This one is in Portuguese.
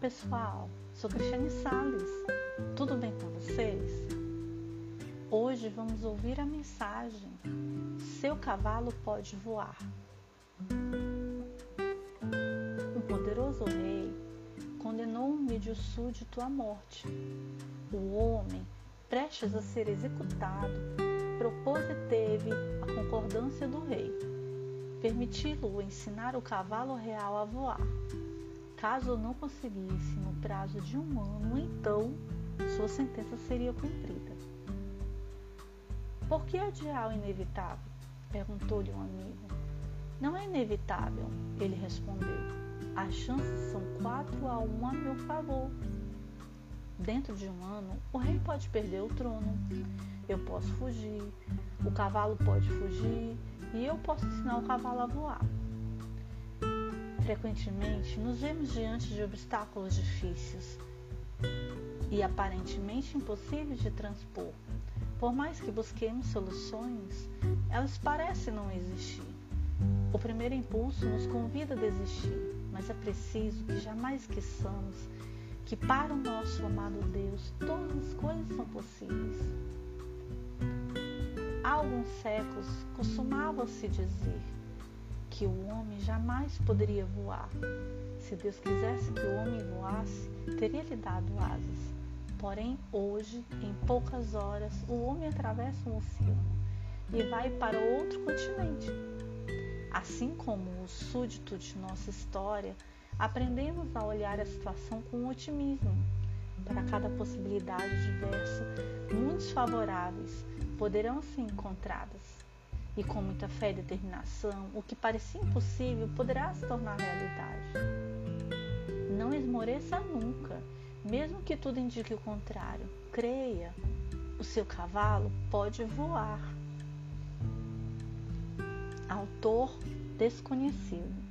pessoal, sou Cristiane Sales. Tudo bem com vocês? Hoje vamos ouvir a mensagem: Seu cavalo pode voar. Um poderoso rei condenou um mídio súdito à morte. O homem, prestes a ser executado, propôs e teve a concordância do rei, permiti-lo ensinar o cavalo real a voar. Caso não conseguisse no prazo de um ano, então sua sentença seria cumprida. Por que adiar o inevitável? perguntou-lhe um amigo. Não é inevitável, ele respondeu. As chances são quatro a um a meu favor. Dentro de um ano, o rei pode perder o trono. Eu posso fugir, o cavalo pode fugir e eu posso ensinar o cavalo a voar. Frequentemente nos vemos diante de obstáculos difíceis e aparentemente impossíveis de transpor. Por mais que busquemos soluções, elas parecem não existir. O primeiro impulso nos convida a desistir, mas é preciso que jamais esqueçamos que para o nosso amado Deus todas as coisas são possíveis. Há alguns séculos costumava-se dizer que o homem jamais poderia voar. Se Deus quisesse que o homem voasse, teria lhe dado asas. Porém, hoje, em poucas horas, o homem atravessa um oceano e vai para outro continente. Assim como o súdito de nossa história, aprendemos a olhar a situação com otimismo. Para cada possibilidade diversa, muitos favoráveis poderão ser encontradas e com muita fé e determinação, o que parecia impossível poderá se tornar realidade. Não esmoreça nunca, mesmo que tudo indique o contrário. Creia, o seu cavalo pode voar. Autor desconhecido.